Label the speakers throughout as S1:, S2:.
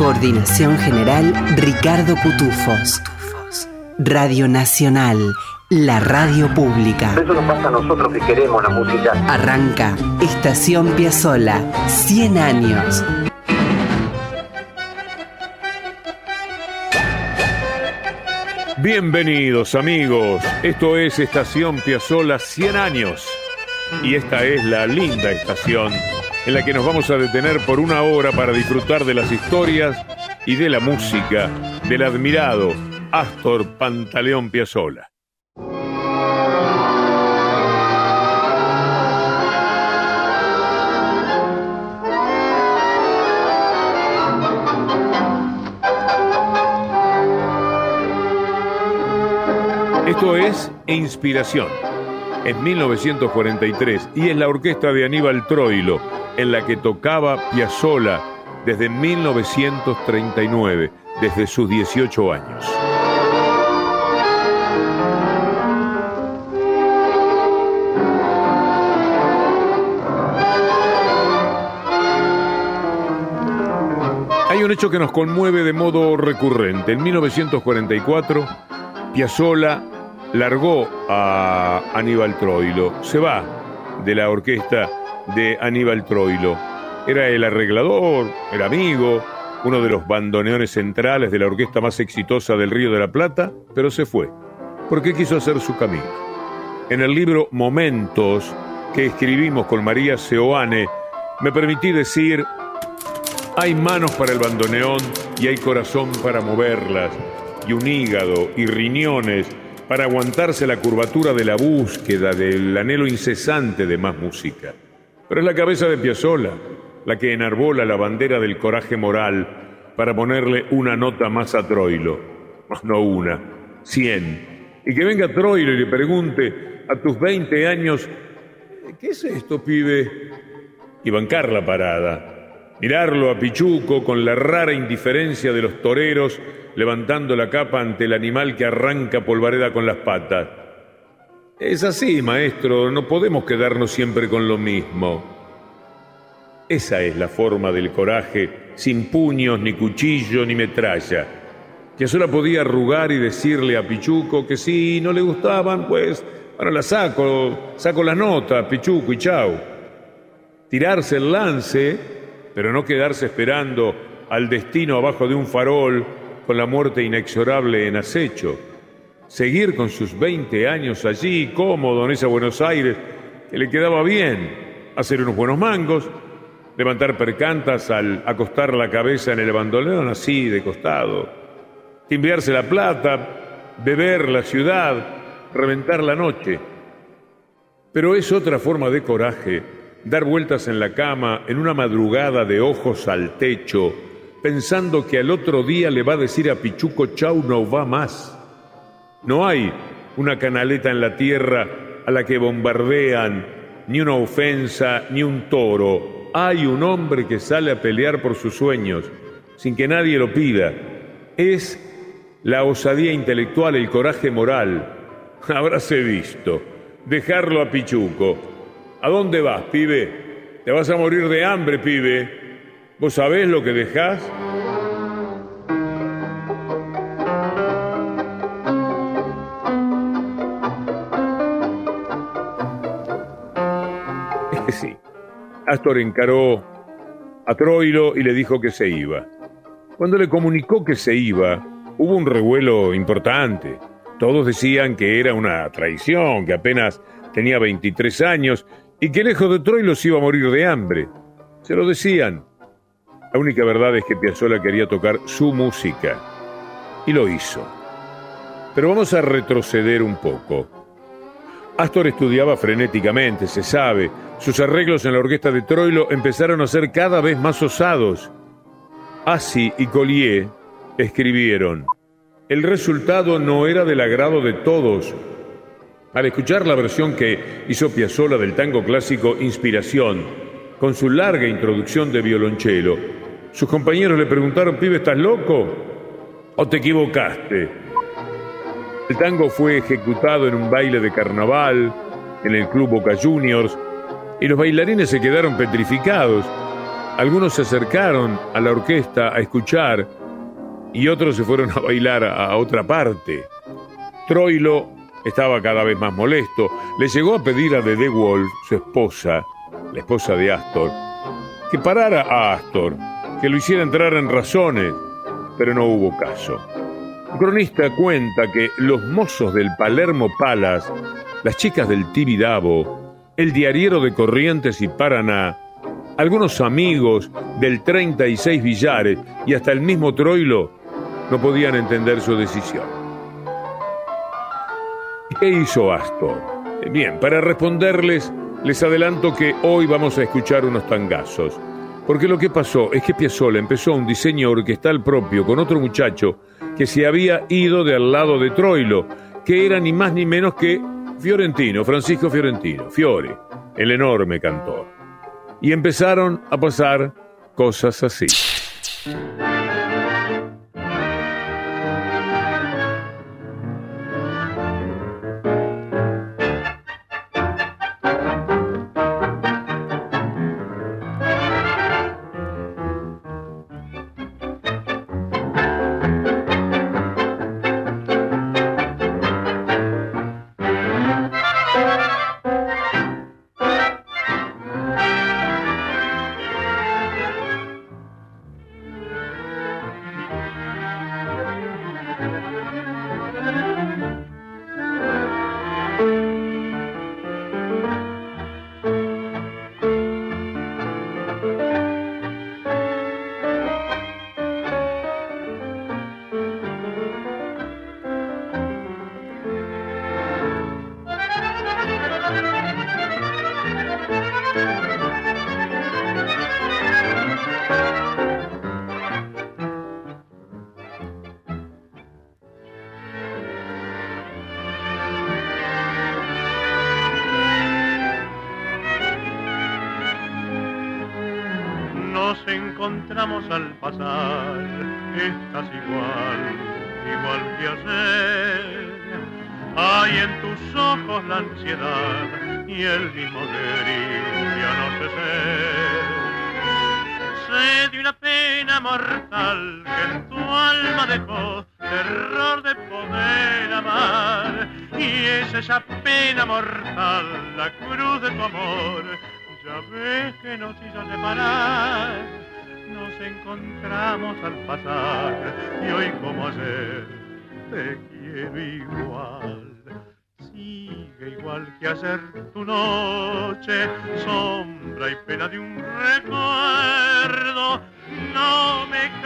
S1: Coordinación general Ricardo Cutufos. Radio Nacional, la radio pública.
S2: Eso nos pasa a nosotros que queremos la música.
S1: Arranca Estación Piazzola, 100 años.
S3: Bienvenidos amigos, esto es Estación Piazzola 100 años y esta es la linda estación en la que nos vamos a detener por una hora para disfrutar de las historias y de la música del admirado Astor Pantaleón Piazzolla. Esto es Inspiración. En 1943 y es la orquesta de Aníbal Troilo en la que tocaba Piazzolla desde 1939, desde sus 18 años. Hay un hecho que nos conmueve de modo recurrente. En 1944, Piazzolla largó a Aníbal Troilo, se va de la orquesta de Aníbal Troilo. Era el arreglador, el amigo, uno de los bandoneones centrales de la orquesta más exitosa del Río de la Plata, pero se fue, porque quiso hacer su camino. En el libro Momentos, que escribimos con María Seoane, me permití decir, hay manos para el bandoneón y hay corazón para moverlas, y un hígado y riñones para aguantarse la curvatura de la búsqueda, del anhelo incesante de más música. Pero es la cabeza de Piazzolla la que enarbola la bandera del coraje moral para ponerle una nota más a Troilo. No una, cien. Y que venga Troilo y le pregunte a tus 20 años, ¿qué es esto, pibe? Y bancar la parada. Mirarlo a Pichuco con la rara indiferencia de los toreros levantando la capa ante el animal que arranca polvareda con las patas. Es así, maestro, no podemos quedarnos siempre con lo mismo. Esa es la forma del coraje, sin puños, ni cuchillo, ni metralla. Que solo podía arrugar y decirle a Pichuco que si no le gustaban, pues ahora la saco, saco la nota, Pichuco y chau. Tirarse el lance, pero no quedarse esperando al destino abajo de un farol con la muerte inexorable en acecho seguir con sus 20 años allí, cómodo en esa Buenos Aires, que le quedaba bien, hacer unos buenos mangos, levantar percantas al acostar la cabeza en el bandoleón así, de costado, timbrearse la plata, beber la ciudad, reventar la noche. Pero es otra forma de coraje, dar vueltas en la cama en una madrugada de ojos al techo, pensando que al otro día le va a decir a Pichuco, chau, no va más. No hay una canaleta en la tierra a la que bombardean ni una ofensa ni un toro. Hay un hombre que sale a pelear por sus sueños sin que nadie lo pida. Es la osadía intelectual, el coraje moral. Habráse visto. Dejarlo a Pichuco. ¿A dónde vas, pibe? Te vas a morir de hambre, pibe. ¿Vos sabés lo que dejás? Astor encaró a Troilo y le dijo que se iba. Cuando le comunicó que se iba, hubo un revuelo importante. Todos decían que era una traición, que apenas tenía 23 años y que lejos de Troilo se iba a morir de hambre. Se lo decían. La única verdad es que Piazzolla quería tocar su música y lo hizo. Pero vamos a retroceder un poco. Astor estudiaba frenéticamente, se sabe. Sus arreglos en la orquesta de Troilo empezaron a ser cada vez más osados. Assi y Collier escribieron, el resultado no era del agrado de todos. Al escuchar la versión que hizo Piazzolla del tango clásico Inspiración, con su larga introducción de violonchelo, sus compañeros le preguntaron, pibe, ¿estás loco? ¿O te equivocaste? El tango fue ejecutado en un baile de carnaval, en el Club Boca Juniors, y los bailarines se quedaron petrificados. Algunos se acercaron a la orquesta a escuchar y otros se fueron a bailar a, otra parte. Troilo estaba cada vez más molesto. Le llegó a pedir a Dede Wolf, su esposa, la esposa de Astor, que parara a Astor, que lo hiciera entrar en razones, pero no hubo caso. Un cronista cuenta que los mozos del Palermo Palace, las chicas del Tibidabo, el diariero de Corrientes y Paraná, algunos amigos del 36 Villares y hasta el mismo Troilo no podían entender su decisión. ¿Qué hizo Astor? Bien, para responderles, les adelanto que hoy vamos a escuchar unos tangazos. Porque lo que pasó es que Piazzolla empezó un diseño orquestal propio con otro muchacho que se había ido de al lado de Troilo, que era ni más ni menos que Fiorentino, Francisco Fiorentino, Fiore, el enorme cantor. Y empezaron a pasar cosas así.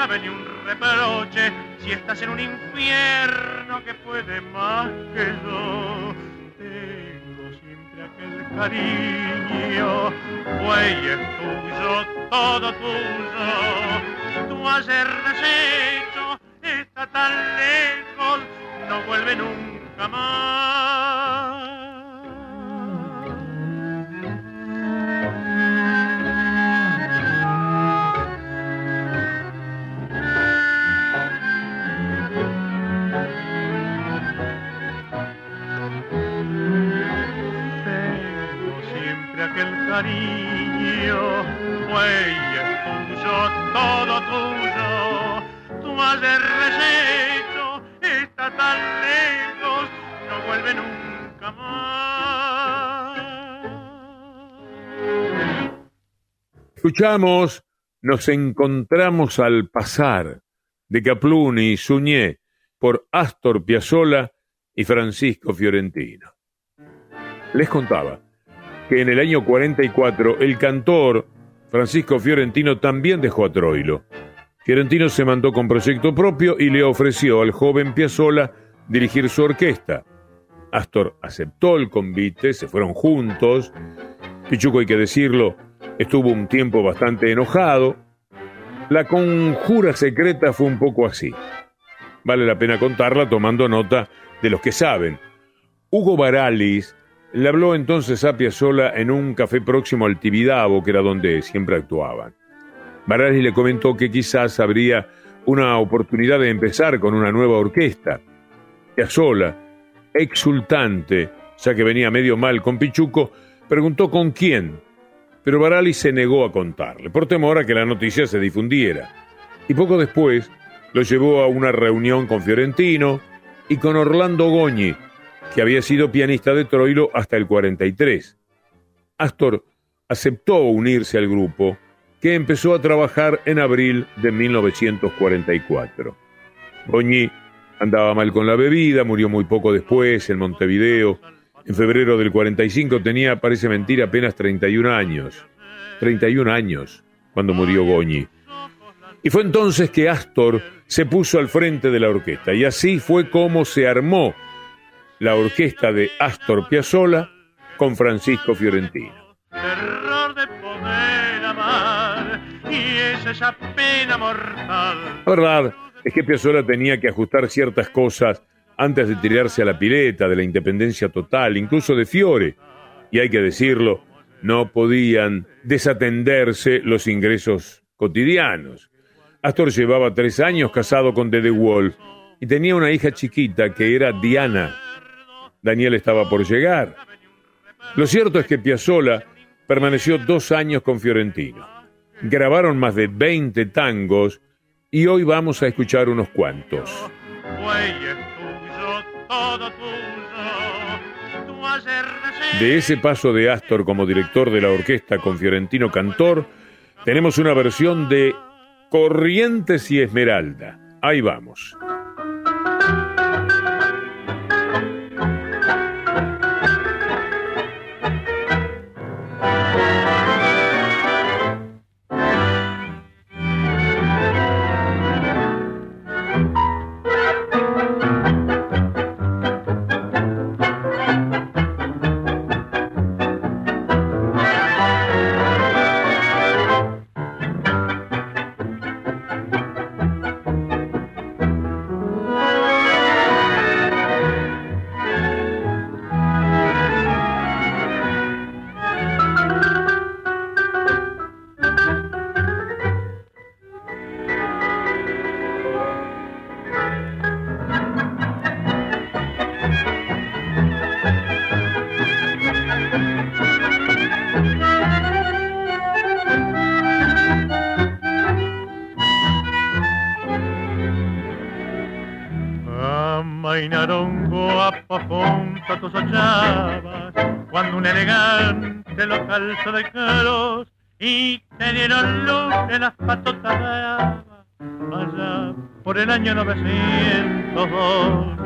S4: Cabe ni un reproche si estás en un infierno que puede más que yo cariño, güey es tuyo, todo tuyo. Tu hacer deshecho está tan lejos, no vuelve nunca más. Cariño, tuyo, todo tuyo. Tu haber resecho está tan lejos, no vuelve nunca más.
S3: Escuchamos Nos encontramos al pasar de Capluni y Suñé por Astor Piazzolla y Francisco Fiorentino. Les contaba que en el año 44 el cantor Francisco Fiorentino también dejó a Troilo. Fiorentino se mandó con proyecto propio y le ofreció al joven Piazzolla dirigir su orquesta. Astor aceptó el convite, se fueron juntos. Pichuco, hay que decirlo, estuvo un tiempo bastante enojado, La conjura secreta fue un poco así. Vale la pena contarla tomando nota de los que saben. Hugo Baralis le habló entonces a Piazzolla en un café próximo al Tibidabo, que era donde siempre actuaban. Baralis le comentó que quizás habría una oportunidad de empezar con una nueva orquesta. Piazzolla, exultante, ya que venía medio mal con Pichuco, preguntó con quién, pero Barali se negó a contarle, por temor a que la noticia se difundiera. Y poco después lo llevó a una reunión con Fiorentino y con Orlando Goñi, que había sido pianista de Troilo hasta el 43. Astor aceptó unirse al grupo, que empezó a trabajar en abril de 1944. Goñi andaba mal con la bebida, murió muy poco después en Montevideo, en febrero del 45 tenía, parece mentira, apenas 31 años. 31 años cuando murió Goñi. Y fue entonces que Astor se puso al frente de la orquesta. Y así fue como se armó la orquesta de Astor Piazzolla con Francisco Fiorentino. La verdad es que Piazzolla tenía que ajustar ciertas cosas antes de tirarse a la pileta de la independencia total, incluso de Fiore. Y hay que decirlo, no podían desatenderse los ingresos cotidianos. Astor llevaba tres años casado con Dede Wolf y tenía una hija chiquita que era Diana. Daniel estaba por llegar. Lo cierto es que Piazzolla permaneció dos años con Fiorentino. Grabaron más de 20 tangos y hoy vamos a escuchar unos cuantos. De ese paso de Astor como director de la orquesta con Fiorentino Cantor, tenemos una versión de Corrientes y Esmeralda. Ahí vamos.
S4: 200,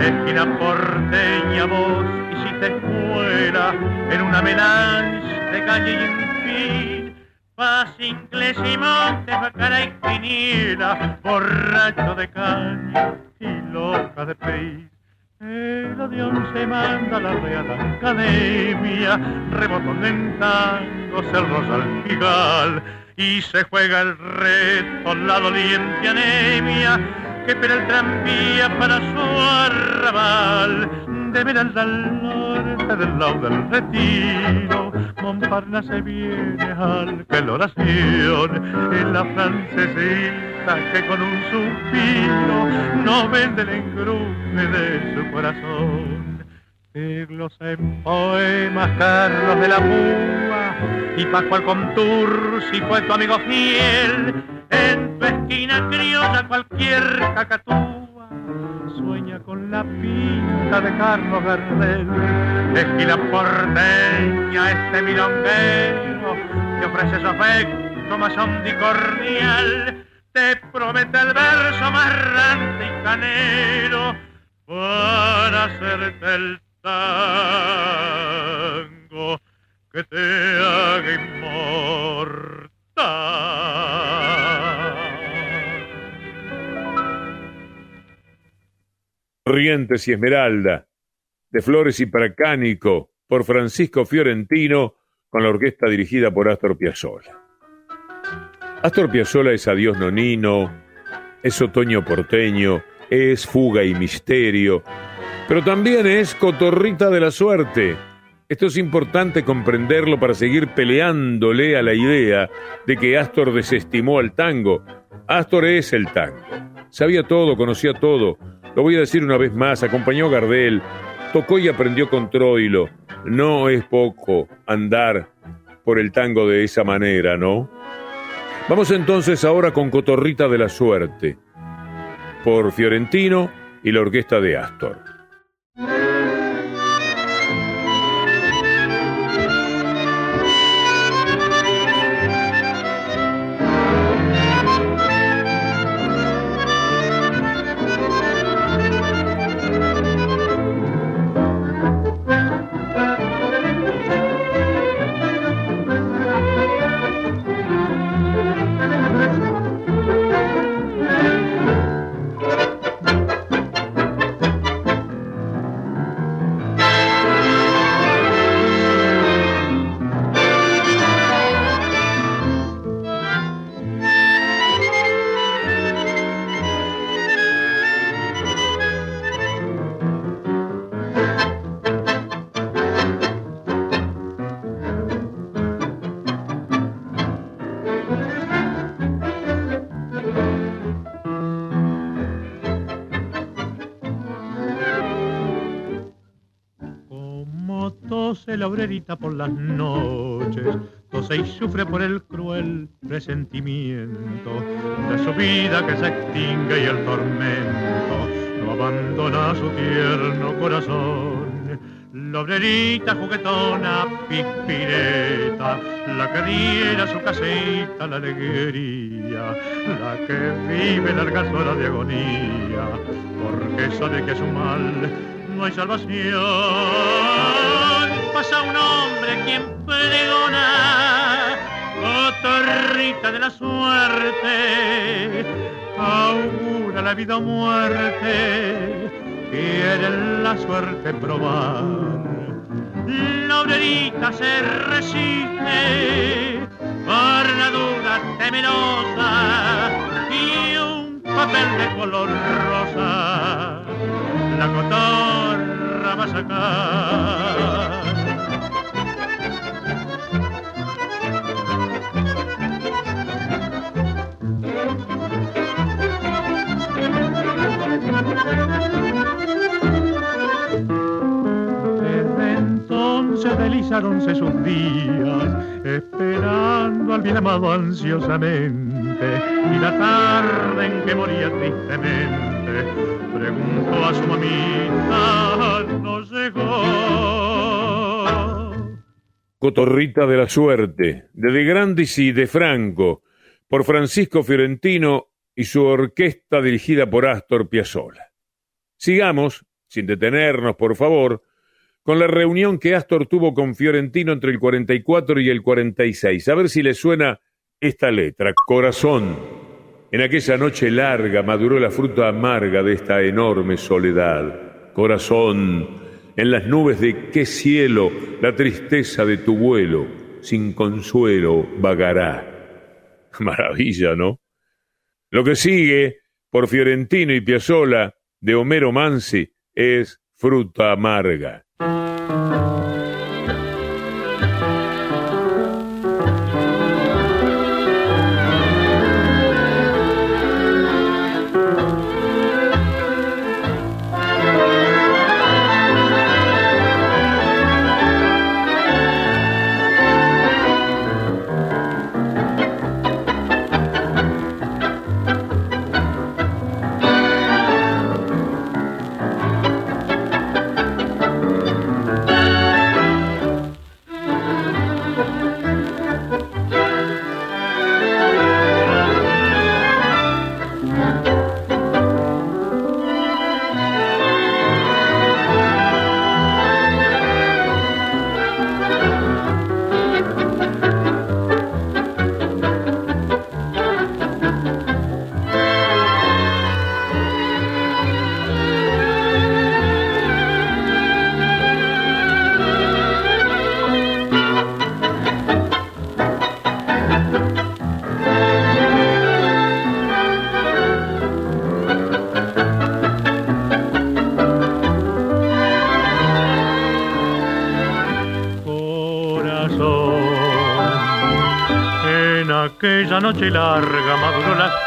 S4: esquina porteña vos, y si te fuera en una melange de calle y en fin, paz inglés y montes, bacara y quiniela, borracho de caña y loca de pez. El avión se manda a la Real Academia, rebotón en tangos el y se juega el reto la doliente anemia que espera el tranvía para su arrabal, de Veralda al norte del lado del retiro, Montparnasse viene al que la oración, en la francesita que con un suspiro no vende el engrume de su corazón. Siglos en poemas, Carlos de la Púa y Pascual Contur, si fue tu amigo fiel, en tu esquina criolla cualquier cacatúa. Sueña con la pinta de Carlos Gardel, esquina porteña, este milonguero que ofrece su afecto más cordial. Te promete el verso más rante y canero para hacerte el tango que te haga inmortal.
S3: Corrientes y Esmeralda, de Flores y Pracánico, por Francisco Fiorentino, con la orquesta dirigida por Astor Piazzolla. Astor Piazzolla es adiós nonino, es otoño porteño, es fuga y misterio, pero también es cotorrita de la suerte. Esto es importante comprenderlo para seguir peleándole a la idea de que Astor desestimó al tango. Astor es el tango. Sabía todo, conocía todo. Lo voy a decir una vez más, acompañó a Gardel, tocó y aprendió con Troilo. No es poco andar por el tango de esa manera, ¿no? Vamos entonces ahora con Cotorrita de la Suerte, por Fiorentino y la orquesta de Astor.
S4: Por las noches, tose y sufre por el cruel presentimiento de su vida que se extingue y el tormento no abandona su tierno corazón. La obrerita juguetona, pispireta, la que diera su casita la alegría, la que vive largas horas de agonía, porque sabe que su mal no hay salvación pasa un hombre quien pregona, cotorrita de la suerte, augura la vida o muerte, quiere la suerte probar. La obrerita se resiste por la duda temerosa y un papel de color rosa la cotorra va a sacar. Deslizáronse sus días, esperando al bien amado ansiosamente, y la tarde en que moría tristemente, preguntó a su mamita, no llegó.
S3: Cotorrita de la Suerte, de De Grandis y de Franco, por Francisco Fiorentino y su orquesta dirigida por Astor Piazzolla. Sigamos, sin detenernos, por favor, con la reunión que Astor tuvo con Fiorentino entre el 44 y el 46. A ver si le suena esta letra, corazón. En aquella noche larga maduró la fruta amarga de esta enorme soledad. Corazón, en las nubes de qué cielo la tristeza de tu vuelo sin consuelo vagará. Maravilla, ¿no? Lo que sigue por Fiorentino y Piazzola de Homero Mansi es fruta amarga.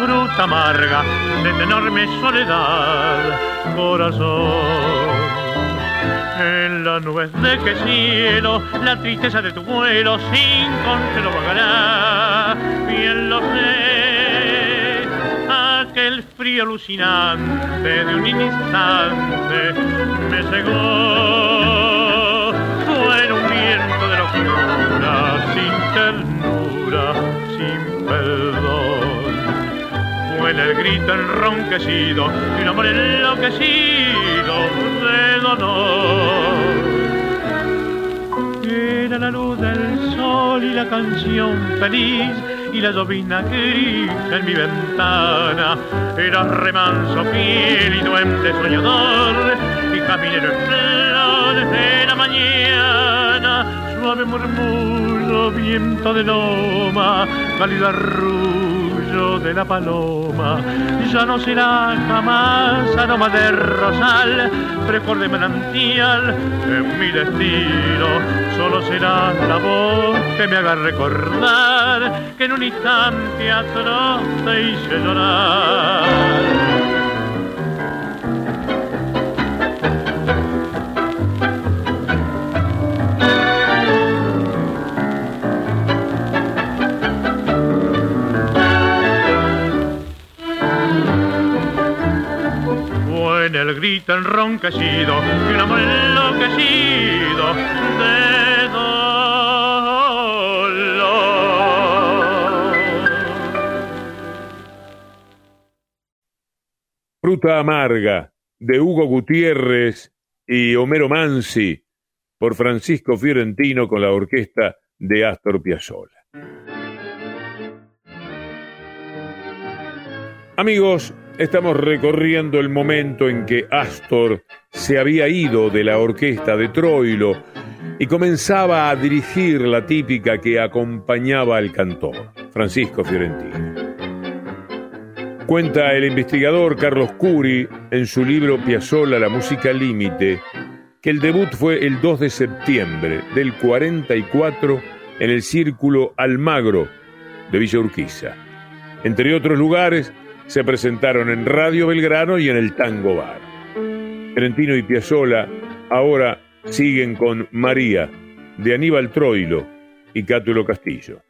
S4: Fruta amarga de esta enorme soledad, corazón. En las nubes de que cielo, la tristeza de tu vuelo sin consuelo vagará. Bien lo sé, aquel frío alucinante de un instante me cegó. En el grito enronquecido y un amor enloquecido de dolor. Era la luz del sol y la canción feliz y la llovina gris en mi ventana. Era remanso fiel y duende soñador y caminero en flores de la mañana. Suave murmullo, viento de loma, cálido de la paloma. Ya no será jamás aroma de rosal, frescor de manantial en mi destino. Solo será la voz que me haga recordar que en un instante atroz te hice llorar. El grito enronquecido un amor enloquecido de dolor.
S3: Fruta amarga de Hugo Gutiérrez y Homero Mansi por Francisco Fiorentino con la orquesta de Astor Piazzolla. Amigos, estamos recorriendo el momento en que Astor se había ido de la orquesta de Troilo y comenzaba a dirigir la típica que acompañaba al cantor, Francisco Fiorentino. Cuenta el investigador Carlos Curi en su libro Piazzolla, la música límite, que el debut fue el 2 de septiembre del 44 en el Círculo Almagro de Villa Urquiza. Entre otros lugares, se presentaron en Radio Belgrano y en el Tango Bar. Trentino y Piazzolla ahora siguen con María, de Aníbal Troilo y Cátulo Castillo.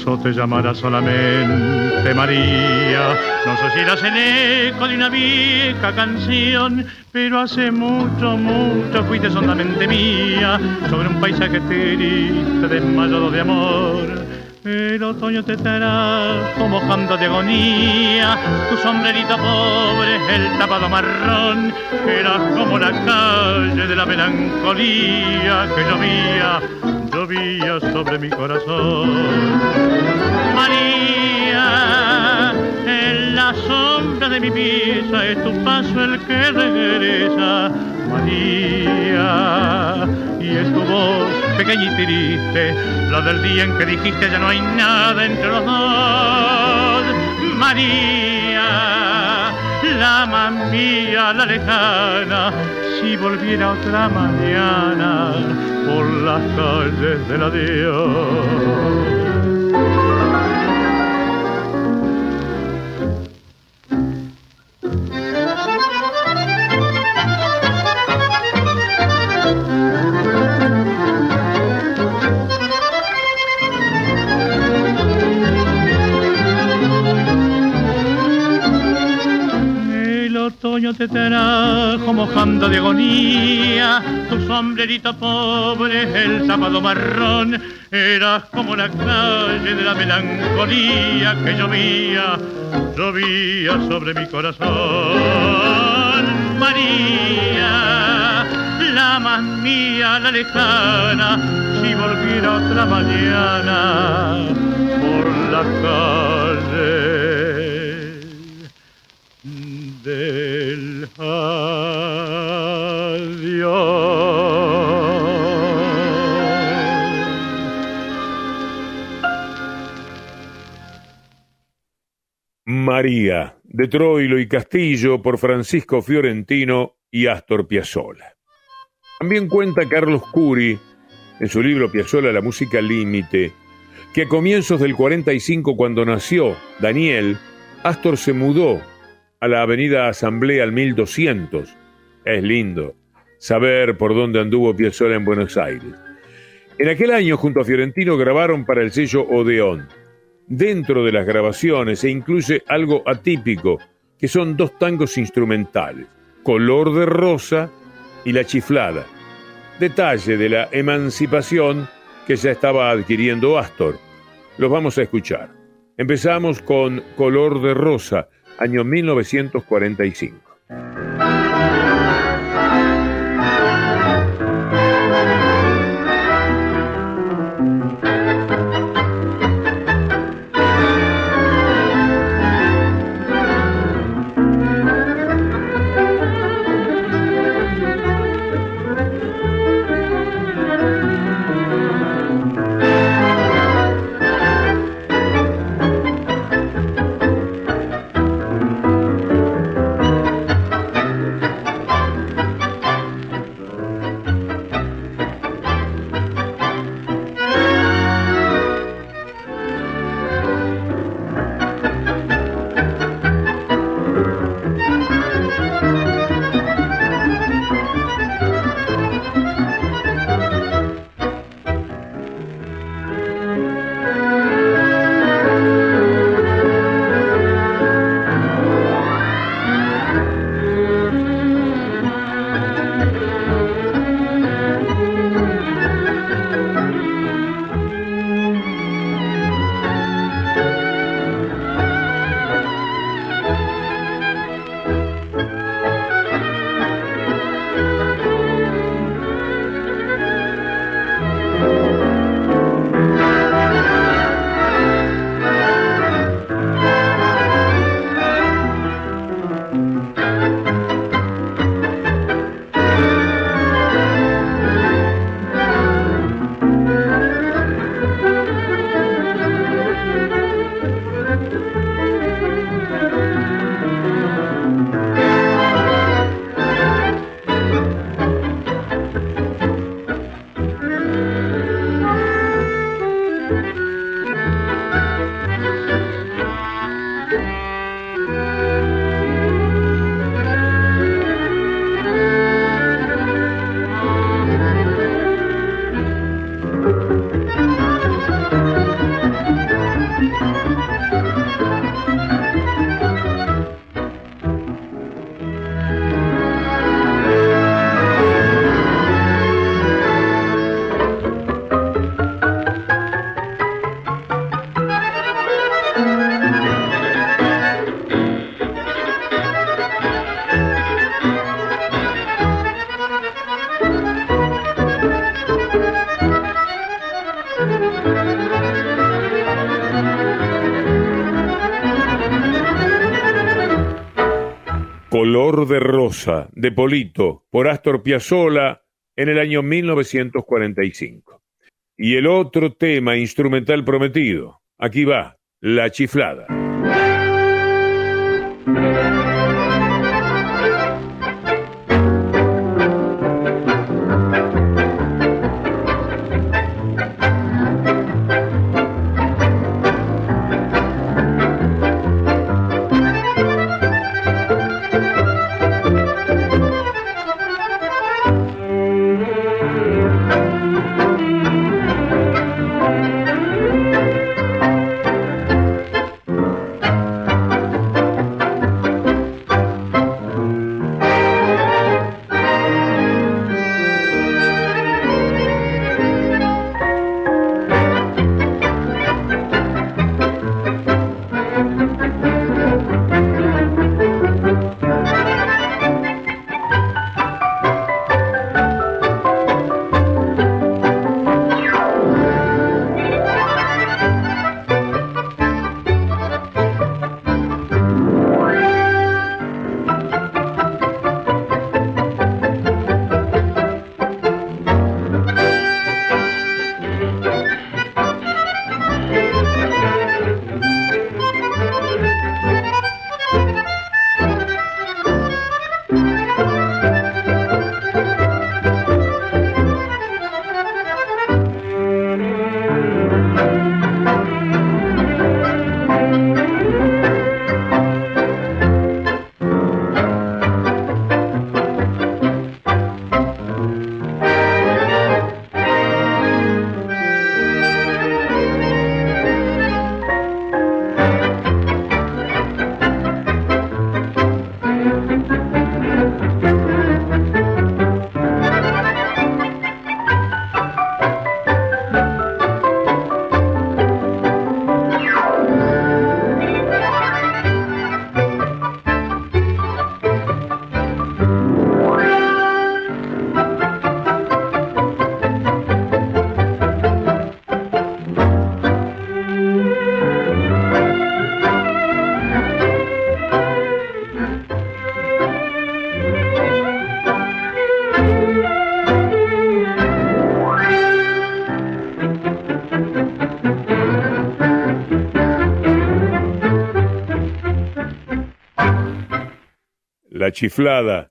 S4: ¿Acaso te llamará solamente María? No sé si eras el eco de una vieja canción, pero hace mucho, mucho fuiste solamente mía sobre un paisaje triste desmayado de amor. El otoño te trajo mojando de agonía, tu sombrerito pobre, el tapado marrón, era como la calle de la melancolía que llovía, llovía sobre mi corazón. María, en la sombra de mi pieza es tu paso el que regresa. María, y es tu voz pequeña y triste, la del día en que dijiste ya no hay nada entre los dos. María, la mía, la lejana, si volviera otra mañana por las calles del adiós. Sueño te trajo mojando de agonía, tu sombrerito pobre, el sábado marrón, eras como la calle de la melancolía que llovía, llovía sobre mi corazón. María, la más mía, la lejana, si volviera otra mañana por la calle
S3: María, de Troilo y Castillo por Francisco Fiorentino y Astor Piazzolla. También cuenta Carlos Curi, en su libro Piazzolla La música límite, que a comienzos del 45, cuando nació Daniel, Astor se mudó a la avenida Asamblea al 1200. Es lindo saber por dónde anduvo Piazzolla en Buenos Aires. En aquel año, junto a Fiorentino, grabaron para el sello Odeón. Dentro de las grabaciones se incluye algo atípico, que son dos tangos instrumentales, Color de Rosa y La Chiflada. Detalle de la emancipación que ya estaba adquiriendo Astor. Los vamos a escuchar. Empezamos con Color de Rosa, año 1945. De Polito, por Astor Piazzolla, en el año 1945. Y el otro tema instrumental prometido, aquí va, La Chiflada. La chiflada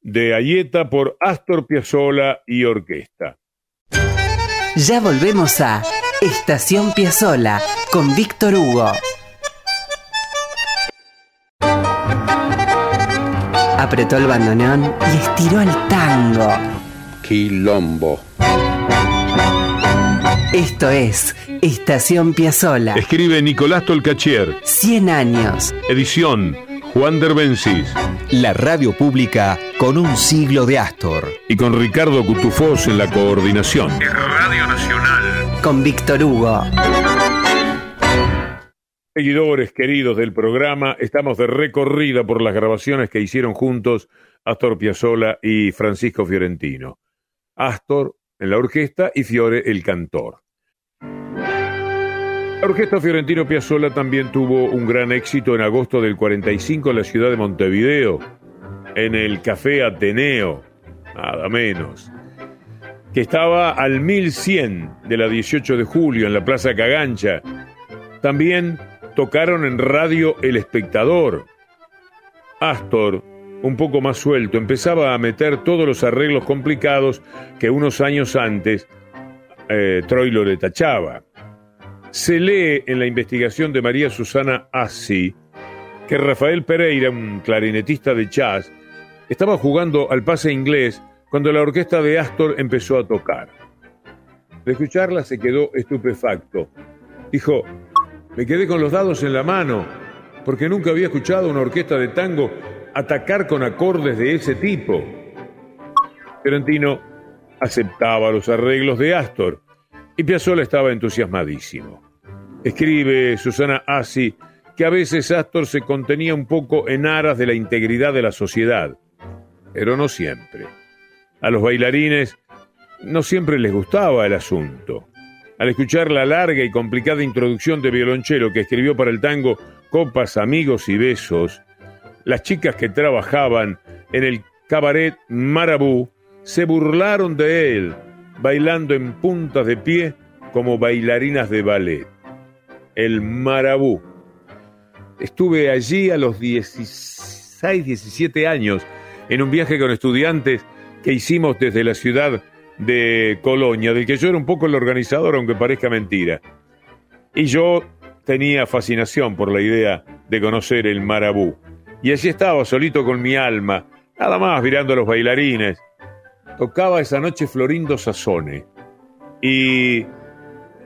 S3: de Ayeta por Astor Piazzolla y orquesta.
S1: Ya volvemos a Estación Piazzola con Víctor Hugo. Apretó el bandoneón y estiró el tango.
S2: Quilombo.
S1: Esto es Estación Piazzola.
S3: Escribe Nicolás Tolcachier.
S1: 100 años.
S3: Edición Juan Derbencis.
S5: La radio pública con un siglo de Astor.
S3: Y con Ricardo Cutufós en la coordinación. Radio Nacional.
S1: Con Víctor Hugo.
S3: Seguidores queridos del programa, estamos de recorrida por las grabaciones que hicieron juntos Astor Piazzolla y Francisco Fiorentino. Astor en la orquesta y Fiore el cantor. La orquesta Fiorentino Piazzolla también tuvo un gran éxito en agosto del 45 en la ciudad de Montevideo, en el Café Ateneo, nada menos, que estaba al 1100 de la 18 de julio en la Plaza Cagancha. También tocaron en radio El Espectador. Astor, un poco más suelto, empezaba a meter todos los arreglos complicados que unos años antes eh, Troilo le tachaba. Se lee en la investigación de María Susana Assi que Rafael Pereira, un clarinetista de jazz, estaba jugando al pase inglés cuando la orquesta de Astor empezó a tocar. De escucharla se quedó estupefacto. Dijo, me quedé con los dados en la mano, porque nunca había escuchado una orquesta de tango atacar con acordes de ese tipo. Fiorentino aceptaba los arreglos de Astor y Piazzolla estaba entusiasmadísimo. Escribe Susana Assi que a veces Astor se contenía un poco en aras de la integridad de la sociedad, pero no siempre. A los bailarines no siempre les gustaba el asunto. Al escuchar la larga y complicada introducción de violonchelo que escribió para el tango Copas, Amigos y Besos, las chicas que trabajaban en el cabaret Marabú se burlaron de él, bailando en puntas de pie como bailarinas de ballet. El Marabú. Estuve allí a los 16, 17 años en un viaje con estudiantes que hicimos desde la ciudad de Colonia, del que yo era un poco el organizador, aunque parezca mentira. Y yo tenía fascinación por la idea de conocer el Marabú. Y allí estaba solito con mi alma, nada más mirando a los bailarines, tocaba esa noche Florindo Sassone. Y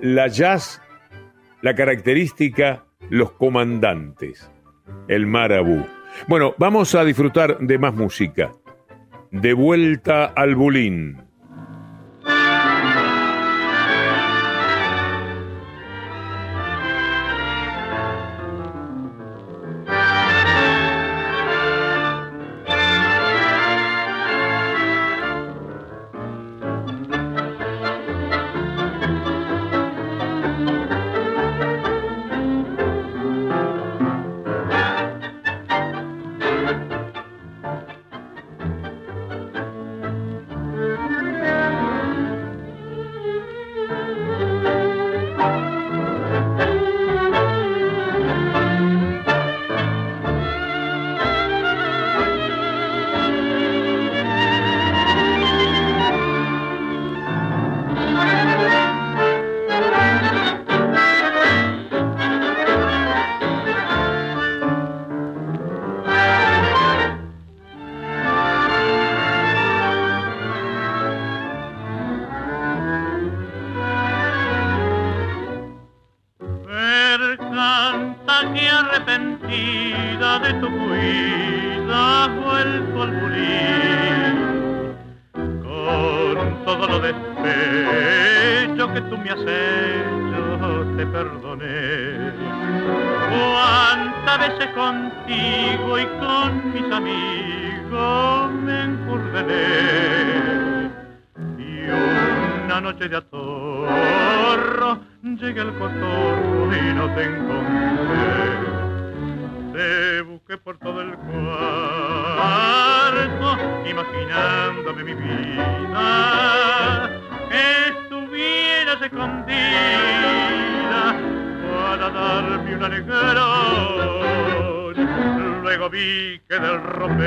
S3: la jazz, la característica, los comandantes, el marabú. Bueno, vamos a disfrutar de más música. De vuelta al bulín.
S4: Vi que del ropero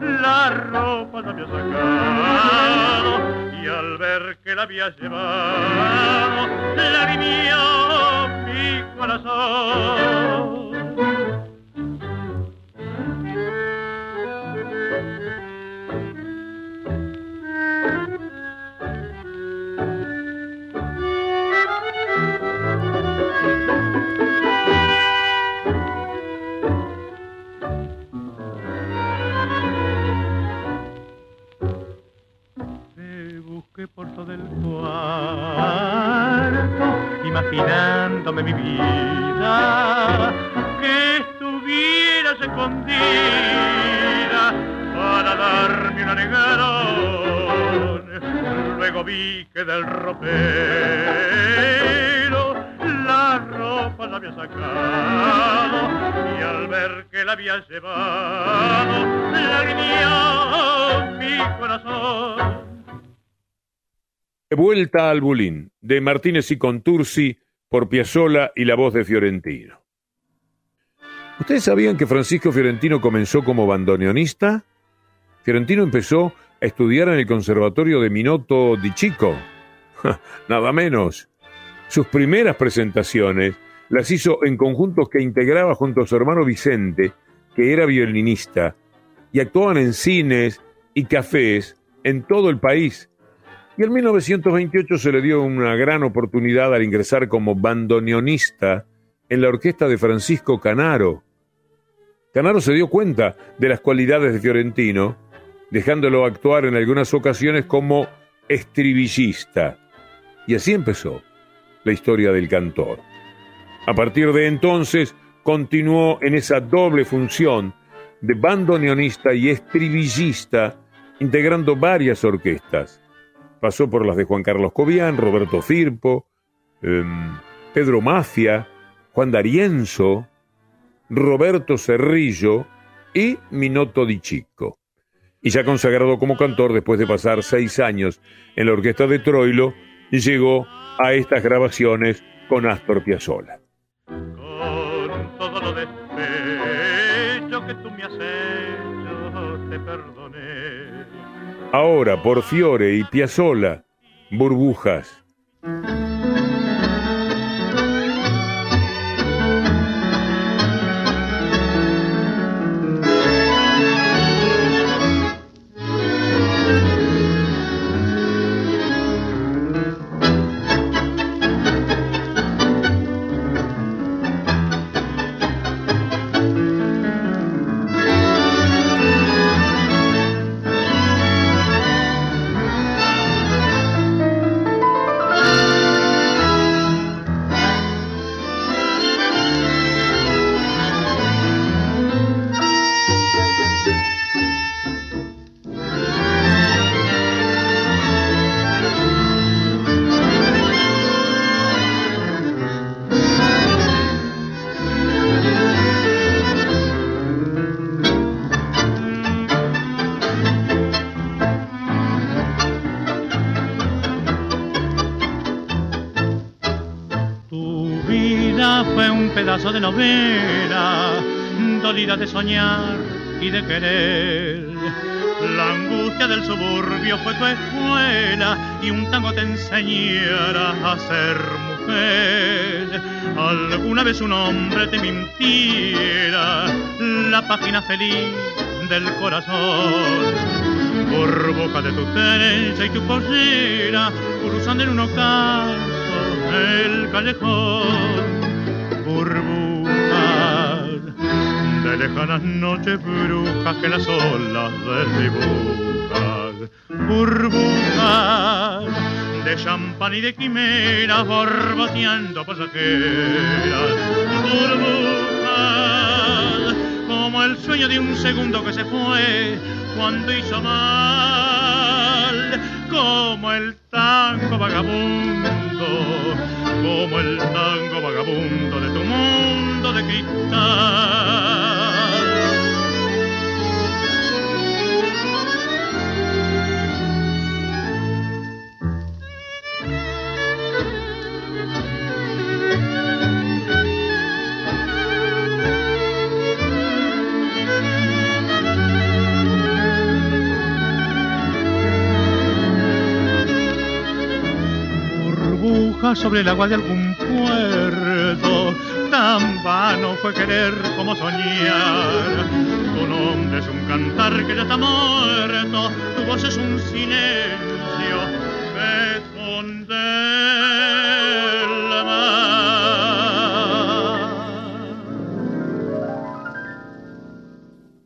S4: la ropa la había sacado y al ver que la había llevado, la mi corazón. Por todo el cuarto, imaginándome mi vida, que estuviera escondida para darme un anegarón. Luego vi que del ropero la ropa la había sacado y al ver que la había llevado, la mi corazón
S3: Vuelta al Bulín, de Martínez y Contursi, por Piazzola y la voz de Fiorentino. ¿Ustedes sabían que Francisco Fiorentino comenzó como bandoneonista? Fiorentino empezó a estudiar en el Conservatorio de Minuto di Chico. Nada menos. Sus primeras presentaciones las hizo en conjuntos que integraba junto a su hermano Vicente, que era violinista, y actuaban en cines y cafés en todo el país y en 1928 se le dio una gran oportunidad al ingresar como bandoneonista en la orquesta de Francisco Canaro. Canaro se dio cuenta de las cualidades de Fiorentino, dejándolo actuar en algunas ocasiones como estribillista. Y así empezó la historia del cantor. A partir de entonces continuó en esa doble función de bandoneonista y estribillista, integrando varias orquestas pasó por las de Juan Carlos Cobian, Roberto Firpo, em, Pedro Mafia, Juan D'Arienzo, Roberto Cerrillo y Minoto Di Chico. Y ya consagrado como cantor después de pasar seis años en la orquesta de Troilo, llegó a estas grabaciones con Astor Piazzolla.
S4: Con todo lo
S3: Ahora por Fiore y Piazzola, burbujas.
S4: De novela, dolida de soñar y de querer. La angustia del suburbio fue tu escuela y un tango te enseñara a ser mujer. Alguna vez un hombre te mintiera la página feliz del corazón. Por boca de tu trenza y tu pollera, cruzando en un ocaso el callejón lejanas noches brujas que las olas desdibujan. Burbujas de champán y de quimeras borboteando pasajeras. Burbujas como el sueño de un segundo que se fue cuando hizo mal, como el tango vagabundo como el tango vagabundo de tu mundo de cristal. Sobre el agua de algún puerto. Tan vano fue querer como soñar. Tu nombre es un cantar que ya está muerto, tu voz es un silencio que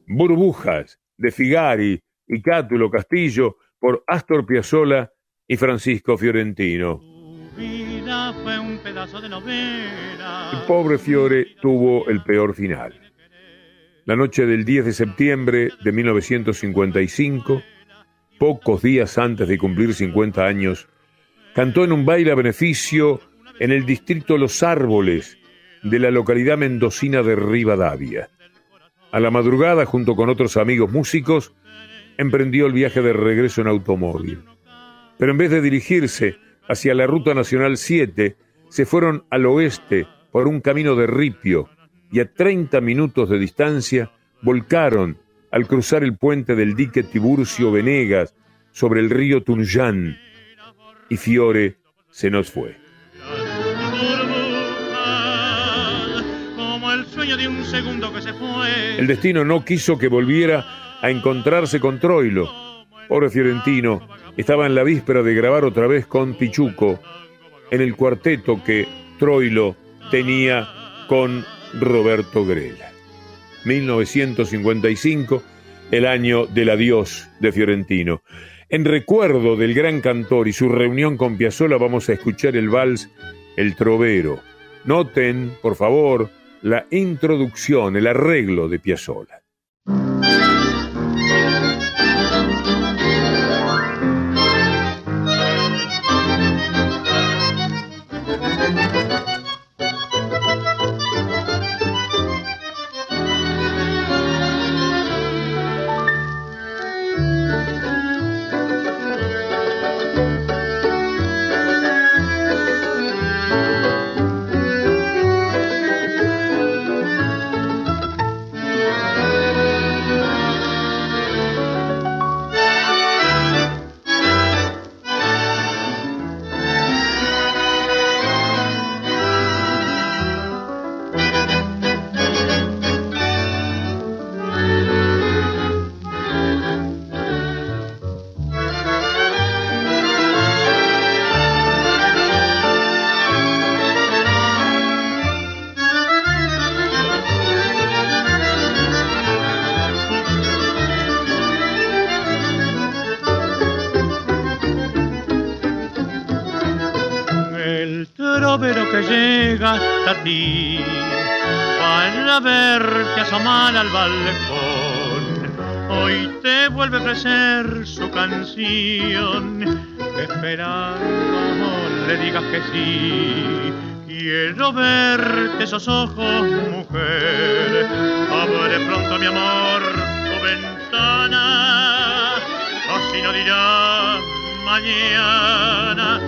S3: Burbujas de Figari y Cátulo Castillo por Astor Piazzolla y Francisco Fiorentino. El pobre Fiore tuvo el peor final. La noche del 10 de septiembre de 1955, pocos días antes de cumplir 50 años, cantó en un baile a beneficio en el distrito Los Árboles de la localidad mendocina de Rivadavia. A la madrugada, junto con otros amigos músicos, emprendió el viaje de regreso en automóvil. Pero en vez de dirigirse hacia la Ruta Nacional 7, se fueron al oeste por un camino de ripio y a 30 minutos de distancia volcaron al cruzar el puente del dique Tiburcio Venegas sobre el río Tunján y Fiore se nos fue. el destino no quiso que volviera a encontrarse con Troilo. Pobre Fiorentino estaba en la víspera de grabar otra vez con Pichuco en el cuarteto que Troilo tenía con Roberto Grela. 1955, el año del adiós de Fiorentino. En recuerdo del gran cantor y su reunión con Piazzolla vamos a escuchar el vals El Trovero. Noten, por favor, la introducción, el arreglo de Piazzolla.
S4: Esos ojos, mujer. Abre pronto, mi amor, tu ventana. Así no dirá mañana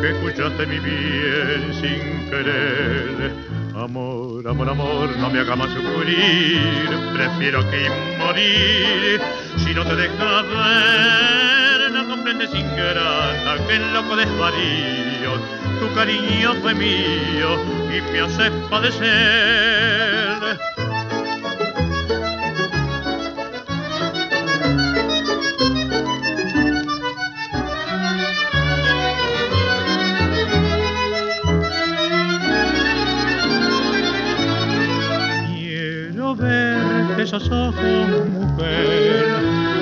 S4: que escuchaste mi bien sin querer. Amor, amor, amor, no me haga más sufrir, prefiero que morir. Si no te dejas ver, no comprendes ingrata que el loco desvarío, tu cariño fue mío y me hace padecer. esos ojos, mujer.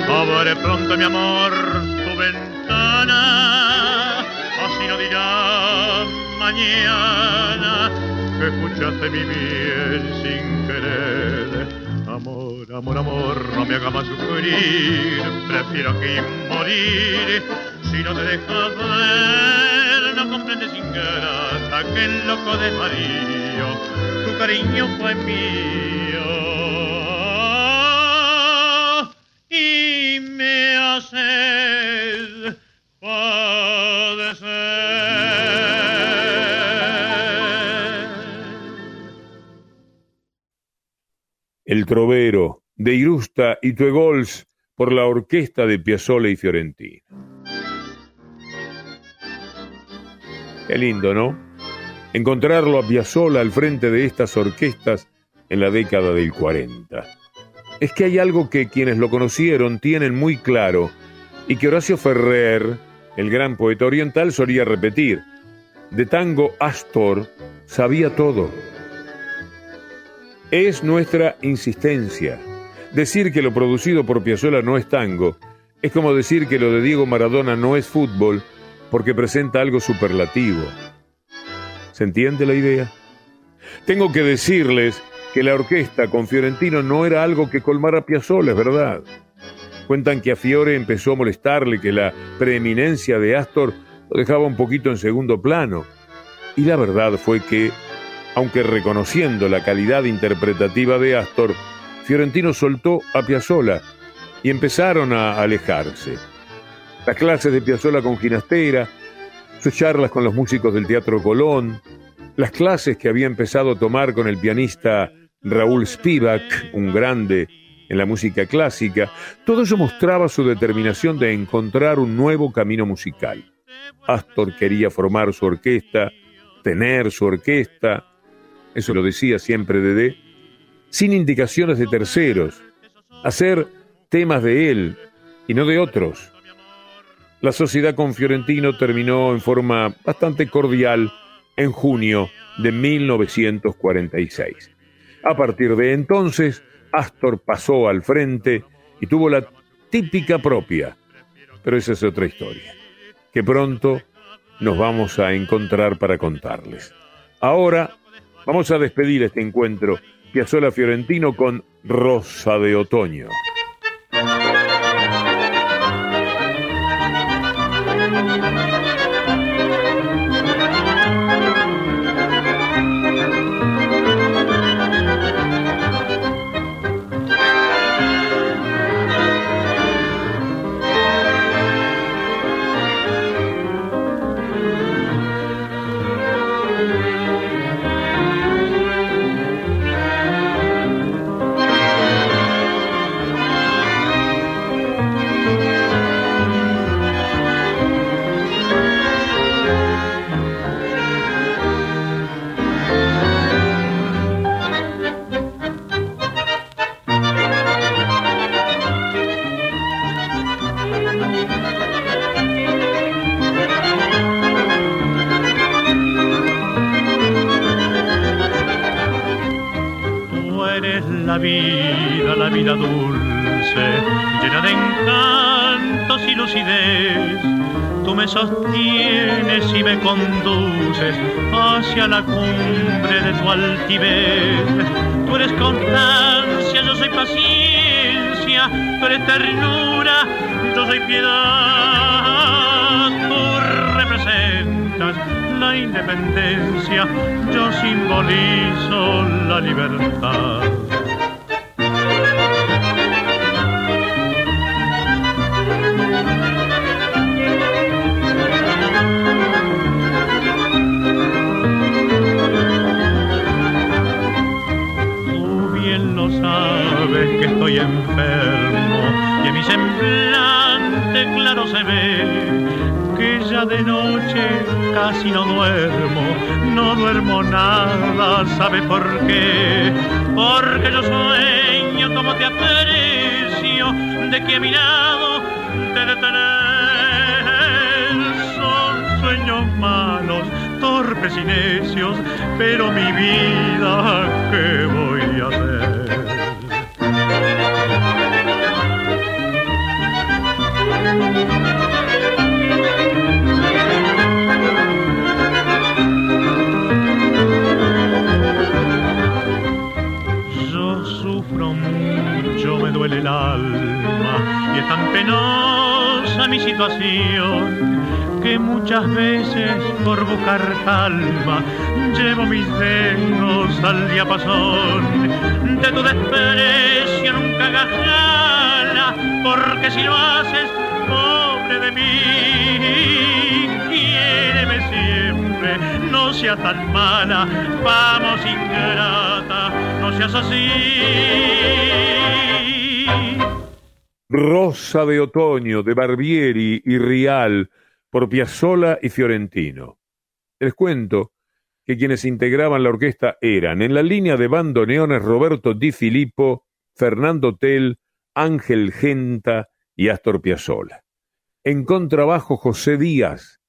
S4: Abre pronto, mi amor, tu ventana, así no dirá mañana que escuchaste mi bien sin querer. Amor, amor, amor, no me haga más sufrir, prefiero aquí morir. Si no te dejas ver, no comprendes ingrata que el loco de Mario, tu cariño fue mío.
S3: Trovero, de Irusta y Tuegols por la orquesta de Piazzolla y Fiorentino. Qué lindo, ¿no? Encontrarlo a Piazzolla al frente de estas orquestas en la década del 40. Es que hay algo que quienes lo conocieron tienen muy claro y que Horacio Ferrer, el gran poeta oriental, solía repetir. De tango Astor sabía todo. Es nuestra insistencia. Decir que lo producido por Piazzolla no es tango es como decir que lo de Diego Maradona no es fútbol porque presenta algo superlativo. ¿Se entiende la idea? Tengo que decirles que la orquesta con Fiorentino no era algo que colmara Piazzolla, es verdad. Cuentan que a Fiore empezó a molestarle que la preeminencia de Astor lo dejaba un poquito en segundo plano. Y la verdad fue que, aunque reconociendo la calidad interpretativa de Astor, Fiorentino soltó a Piazzolla y empezaron a alejarse. Las clases de Piazzolla con Ginastera, sus charlas con los músicos del Teatro Colón, las clases que había empezado a tomar con el pianista Raúl Spivak, un grande en la música clásica, todo eso mostraba su determinación de encontrar un nuevo camino musical. Astor quería formar su orquesta, tener su orquesta, eso lo decía siempre Dede, sin indicaciones de terceros, hacer temas de él y no de otros. La sociedad con Fiorentino terminó en forma bastante cordial en junio de 1946. A partir de entonces, Astor pasó al frente y tuvo la típica propia, pero esa es otra historia, que pronto nos vamos a encontrar para contarles. Ahora vamos a despedir este encuentro Piazzola Fiorentino con Rosa de Otoño.
S4: Hacia la cumbre de tu altivez. Tú eres constancia, yo soy paciencia, tú eres ternura, yo soy piedad. Tú representas la independencia, yo simbolizo la libertad.
S6: Nada, ¿sabe por qué? Porque yo sueño como te aprecio, de que a mi lado te detener. Son sueños malos, torpes y necios, pero mi vida, ¿qué voy el alma y es tan penosa mi situación que muchas veces por buscar calma llevo mis dedos al diapasón de tu desprecio nunca hagas porque si lo haces pobre de mí quiéreme siempre no sea tan mala vamos ingrata no seas así
S3: De Otoño de Barbieri y Rial por Piazzola y Fiorentino. Les cuento que quienes integraban la orquesta eran en la línea de bandoneones Roberto Di Filippo, Fernando Tell, Ángel Genta y Astor Piazzolla. En contrabajo José Díaz,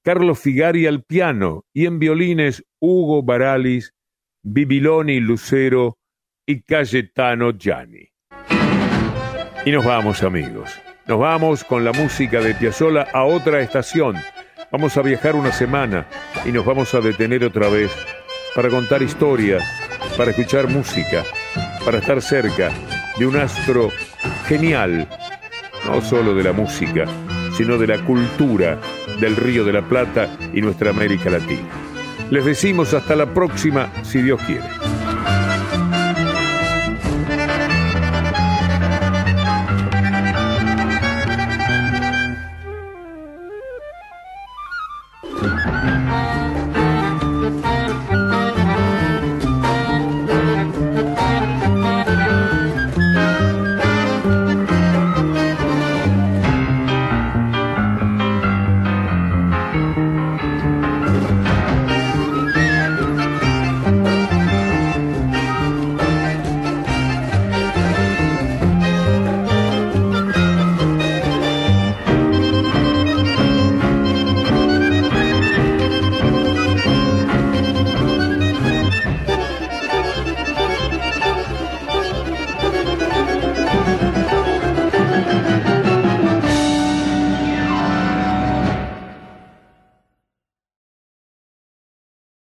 S3: Carlos Figari al piano y en violines Hugo Baralis, Bibiloni Lucero y Cayetano Gianni. Y nos vamos amigos, nos vamos con la música de Piazzolla a otra estación. Vamos a viajar una semana y nos vamos a detener otra vez para contar historias, para escuchar música, para estar cerca de un astro genial, no solo de la música, sino de la cultura del Río de la Plata y nuestra América Latina. Les decimos hasta la próxima, si Dios quiere.